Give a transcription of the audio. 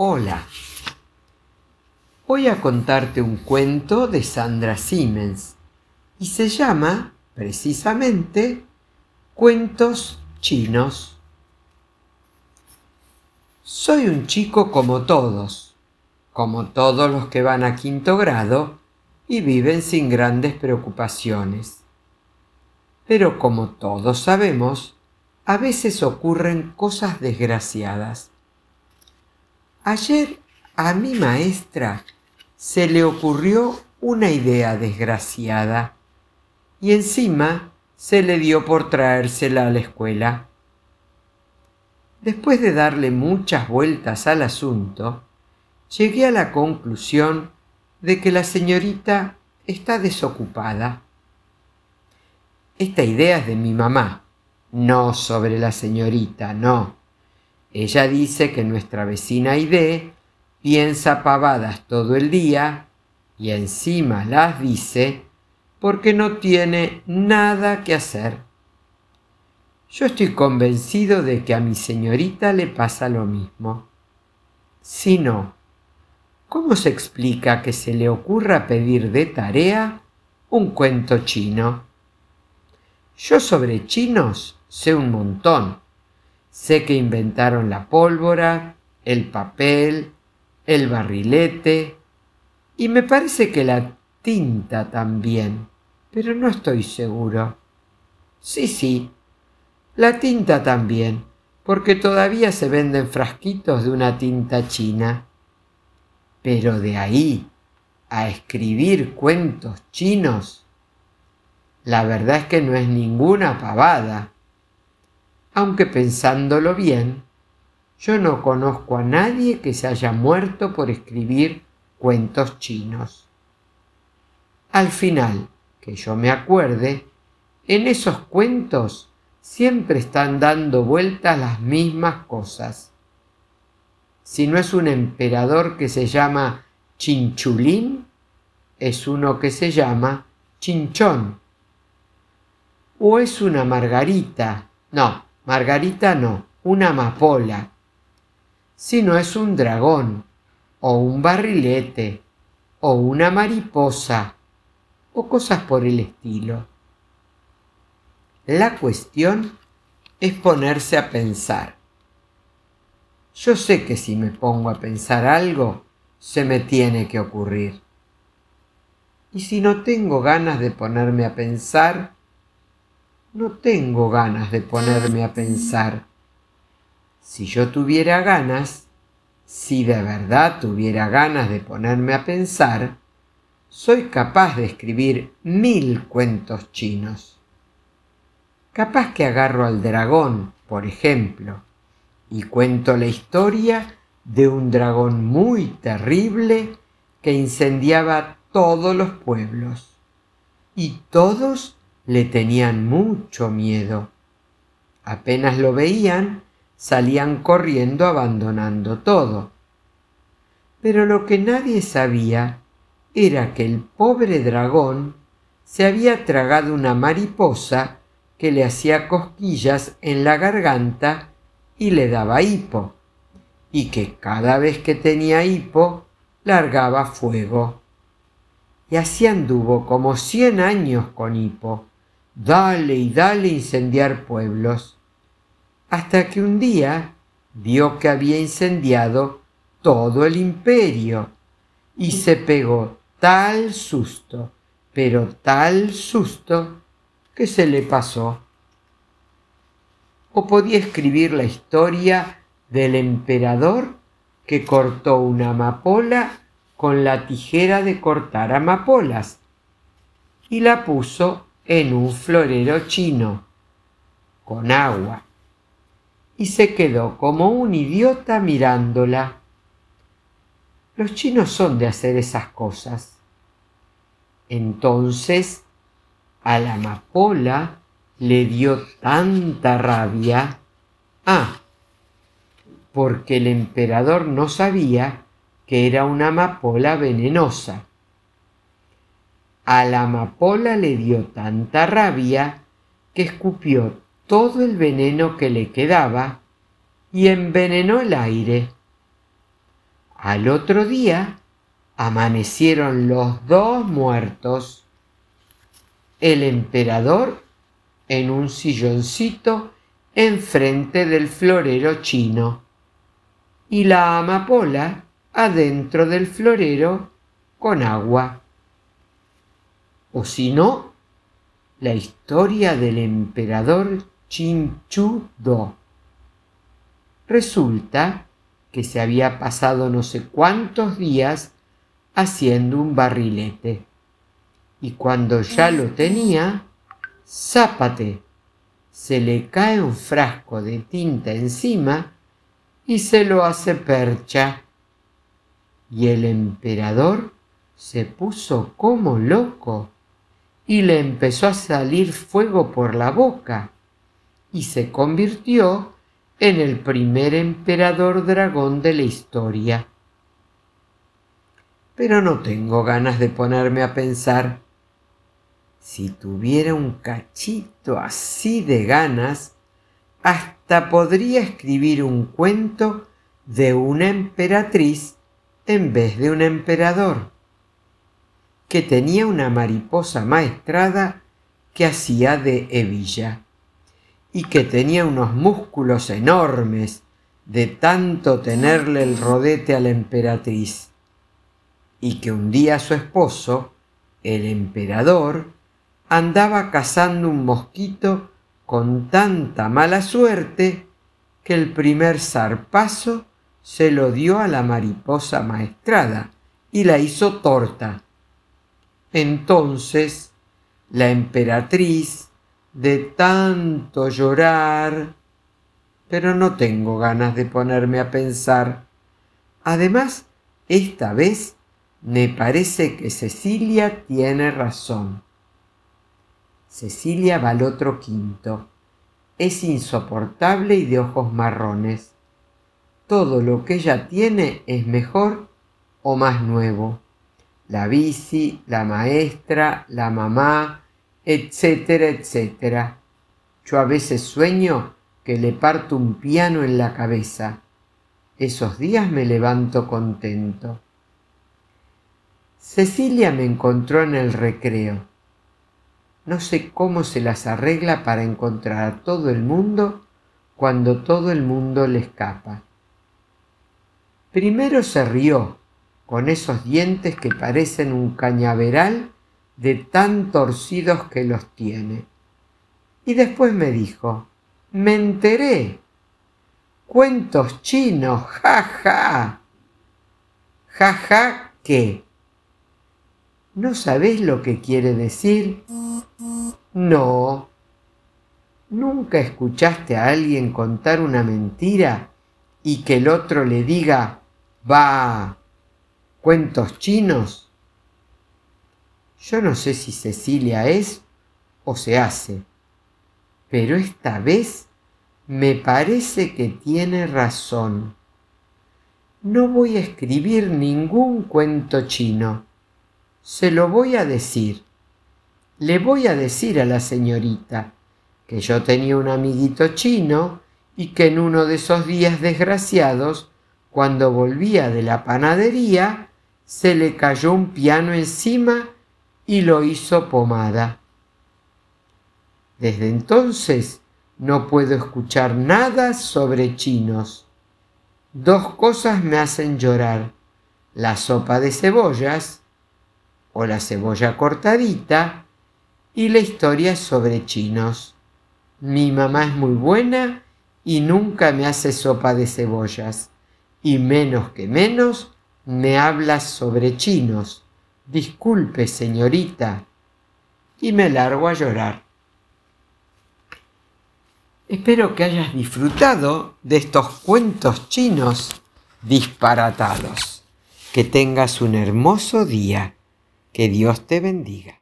Hola. Voy a contarte un cuento de Sandra Siemens y se llama, precisamente, Cuentos chinos. Soy un chico como todos, como todos los que van a quinto grado y viven sin grandes preocupaciones. Pero como todos sabemos, a veces ocurren cosas desgraciadas Ayer a mi maestra se le ocurrió una idea desgraciada y encima se le dio por traérsela a la escuela. Después de darle muchas vueltas al asunto, llegué a la conclusión de que la señorita está desocupada. Esta idea es de mi mamá, no sobre la señorita, no. Ella dice que nuestra vecina Aide piensa pavadas todo el día y encima las dice porque no tiene nada que hacer. Yo estoy convencido de que a mi señorita le pasa lo mismo. Si no, ¿cómo se explica que se le ocurra pedir de tarea un cuento chino? Yo sobre chinos sé un montón Sé que inventaron la pólvora, el papel, el barrilete y me parece que la tinta también, pero no estoy seguro. Sí, sí, la tinta también, porque todavía se venden frasquitos de una tinta china. Pero de ahí a escribir cuentos chinos, la verdad es que no es ninguna pavada aunque pensándolo bien, yo no conozco a nadie que se haya muerto por escribir cuentos chinos. Al final, que yo me acuerde, en esos cuentos siempre están dando vueltas las mismas cosas. Si no es un emperador que se llama Chinchulín, es uno que se llama Chinchón. O es una Margarita, no, Margarita no, una amapola. Si no es un dragón, o un barrilete, o una mariposa, o cosas por el estilo. La cuestión es ponerse a pensar. Yo sé que si me pongo a pensar algo, se me tiene que ocurrir. Y si no tengo ganas de ponerme a pensar, no tengo ganas de ponerme a pensar. Si yo tuviera ganas, si de verdad tuviera ganas de ponerme a pensar, soy capaz de escribir mil cuentos chinos. Capaz que agarro al dragón, por ejemplo, y cuento la historia de un dragón muy terrible que incendiaba todos los pueblos. Y todos le tenían mucho miedo. Apenas lo veían, salían corriendo abandonando todo. Pero lo que nadie sabía era que el pobre dragón se había tragado una mariposa que le hacía cosquillas en la garganta y le daba hipo, y que cada vez que tenía hipo largaba fuego. Y así anduvo como cien años con hipo dale y dale incendiar pueblos, hasta que un día vio que había incendiado todo el imperio y se pegó tal susto, pero tal susto, que se le pasó. O podía escribir la historia del emperador que cortó una amapola con la tijera de cortar amapolas y la puso en un florero chino con agua y se quedó como un idiota mirándola. Los chinos son de hacer esas cosas. Entonces a la amapola le dio tanta rabia. Ah, porque el emperador no sabía que era una amapola venenosa a la amapola le dio tanta rabia que escupió todo el veneno que le quedaba y envenenó el aire. Al otro día amanecieron los dos muertos. El emperador en un silloncito enfrente del florero chino y la amapola adentro del florero con agua. O si no, la historia del emperador Chinchu-do. Resulta que se había pasado no sé cuántos días haciendo un barrilete. Y cuando ya lo tenía, zápate, se le cae un frasco de tinta encima y se lo hace percha. Y el emperador se puso como loco y le empezó a salir fuego por la boca y se convirtió en el primer emperador dragón de la historia. Pero no tengo ganas de ponerme a pensar. Si tuviera un cachito así de ganas, hasta podría escribir un cuento de una emperatriz en vez de un emperador, que tenía una mariposa maestrada que hacía de hebilla y que tenía unos músculos enormes de tanto tenerle el rodete a la emperatriz, y que un día su esposo, el emperador, andaba cazando un mosquito con tanta mala suerte que el primer zarpazo se lo dio a la mariposa maestrada y la hizo torta. Entonces la emperatriz, de tanto llorar, pero no tengo ganas de ponerme a pensar. Además, esta vez me parece que Cecilia tiene razón. Cecilia va al otro quinto. Es insoportable y de ojos marrones. Todo lo que ella tiene es mejor o más nuevo. La bici, la maestra, la mamá, etcétera, etcétera. Yo a veces sueño que le parto un piano en la cabeza. Esos días me levanto contento. Cecilia me encontró en el recreo no sé cómo se las arregla para encontrar a todo el mundo cuando todo el mundo le escapa. Primero se rió con esos dientes que parecen un cañaveral de tan torcidos que los tiene. Y después me dijo, me enteré. Cuentos chinos, ja ja. Ja ja, ¿qué? ¿No sabés lo que quiere decir? No. ¿Nunca escuchaste a alguien contar una mentira y que el otro le diga, va, cuentos chinos? Yo no sé si Cecilia es o se hace, pero esta vez me parece que tiene razón. No voy a escribir ningún cuento chino. Se lo voy a decir le voy a decir a la señorita que yo tenía un amiguito chino y que en uno de esos días desgraciados, cuando volvía de la panadería, se le cayó un piano encima y lo hizo pomada. Desde entonces no puedo escuchar nada sobre chinos. Dos cosas me hacen llorar, la sopa de cebollas o la cebolla cortadita y la historia sobre chinos. Mi mamá es muy buena y nunca me hace sopa de cebollas, y menos que menos me habla sobre chinos. Disculpe, señorita. Y me largo a llorar. Espero que hayas disfrutado de estos cuentos chinos disparatados. Que tengas un hermoso día. Que Dios te bendiga.